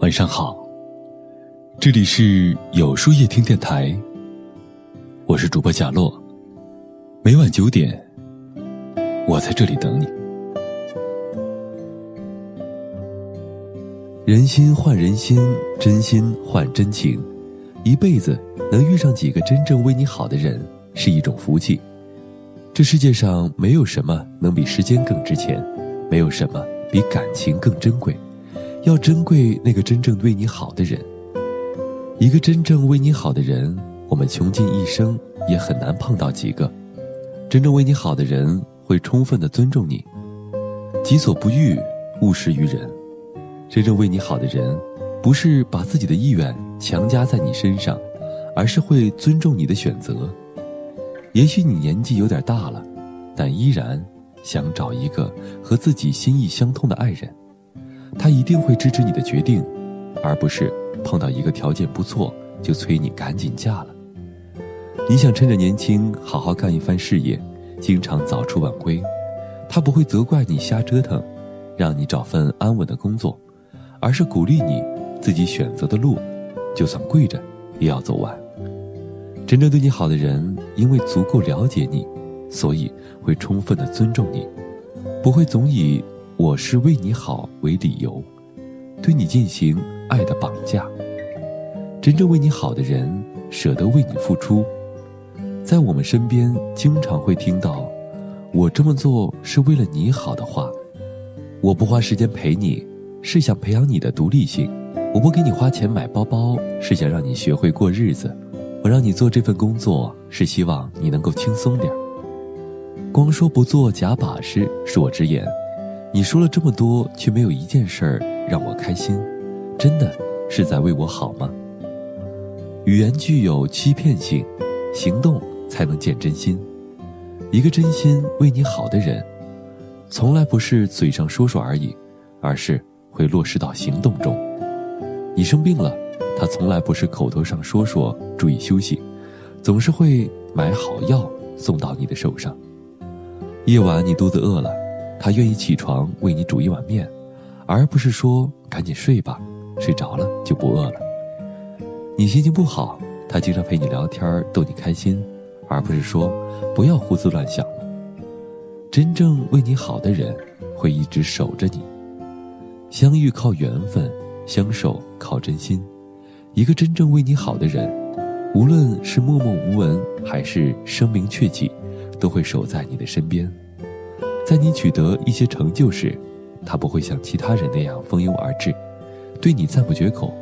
晚上好，这里是有书夜听电台，我是主播贾洛。每晚九点，我在这里等你。人心换人心，真心换真情，一辈子能遇上几个真正为你好的人是一种福气。这世界上没有什么能比时间更值钱，没有什么比感情更珍贵。要珍贵那个真正对你好的人。一个真正为你好的人，我们穷尽一生也很难碰到几个。真正为你好的人会充分的尊重你，己所不欲，勿施于人。真正为你好的人，不是把自己的意愿强加在你身上，而是会尊重你的选择。也许你年纪有点大了，但依然想找一个和自己心意相通的爱人。他一定会支持你的决定，而不是碰到一个条件不错就催你赶紧嫁了。你想趁着年轻好好干一番事业，经常早出晚归，他不会责怪你瞎折腾，让你找份安稳的工作，而是鼓励你自己选择的路，就算跪着也要走完。真正对你好的人，因为足够了解你，所以会充分的尊重你，不会总以。我是为你好为理由，对你进行爱的绑架。真正为你好的人，舍得为你付出。在我们身边，经常会听到“我这么做是为了你好”的话。我不花时间陪你，是想培养你的独立性；我不给你花钱买包包，是想让你学会过日子；我让你做这份工作，是希望你能够轻松点光说不做假把式，恕我直言。你说了这么多，却没有一件事儿让我开心，真的是在为我好吗？语言具有欺骗性，行动才能见真心。一个真心为你好的人，从来不是嘴上说说而已，而是会落实到行动中。你生病了，他从来不是口头上说说注意休息，总是会买好药送到你的手上。夜晚你肚子饿了。他愿意起床为你煮一碗面，而不是说赶紧睡吧，睡着了就不饿了。你心情不好，他经常陪你聊天逗你开心，而不是说不要胡思乱想了。真正为你好的人，会一直守着你。相遇靠缘分，相守靠真心。一个真正为你好的人，无论是默默无闻还是声名鹊起，都会守在你的身边。在你取得一些成就时，他不会像其他人那样蜂拥而至，对你赞不绝口。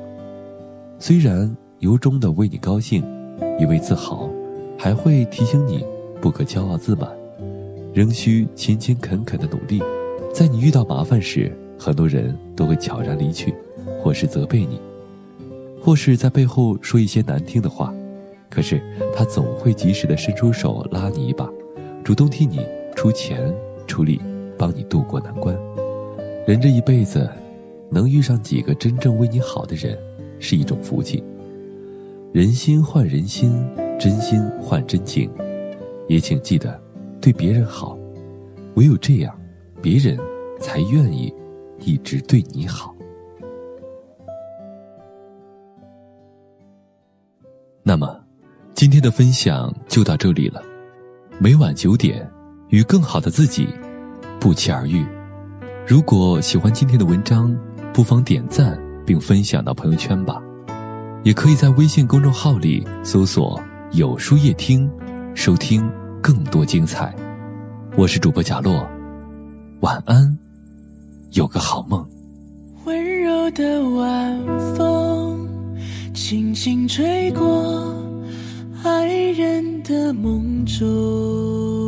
虽然由衷的为你高兴，以为自豪，还会提醒你不可骄傲自满，仍需勤勤恳恳的努力。在你遇到麻烦时，很多人都会悄然离去，或是责备你，或是在背后说一些难听的话。可是他总会及时的伸出手拉你一把，主动替你出钱。出力帮你渡过难关，人这一辈子，能遇上几个真正为你好的人，是一种福气。人心换人心，真心换真情，也请记得对别人好，唯有这样，别人才愿意一直对你好。那么，今天的分享就到这里了，每晚九点。与更好的自己不期而遇。如果喜欢今天的文章，不妨点赞并分享到朋友圈吧。也可以在微信公众号里搜索“有书夜听”，收听更多精彩。我是主播贾洛，晚安，有个好梦。温柔的晚风，轻轻吹过爱人的梦中。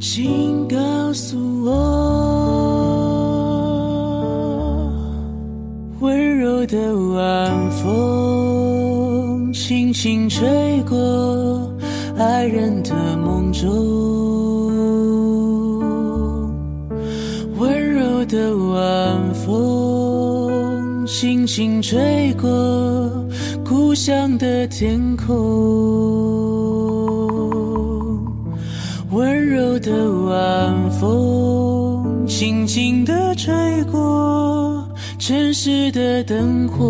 请告诉我，温柔。的晚风轻轻吹过爱人的梦中，温柔的晚风轻轻吹过故乡的天空，的晚风轻轻地吹过。城市的灯火，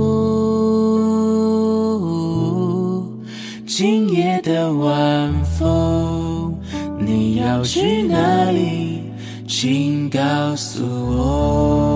今夜的晚风，你要去哪里？请告诉我。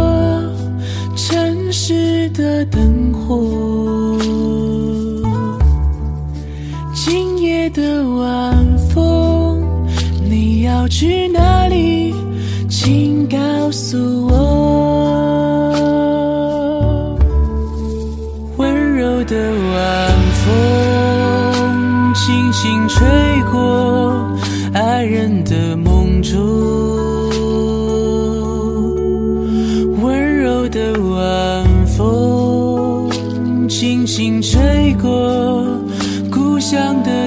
城市的灯火，今夜的晚风，你要去哪里？请告诉我。温柔的晚风，轻轻吹过爱人的梦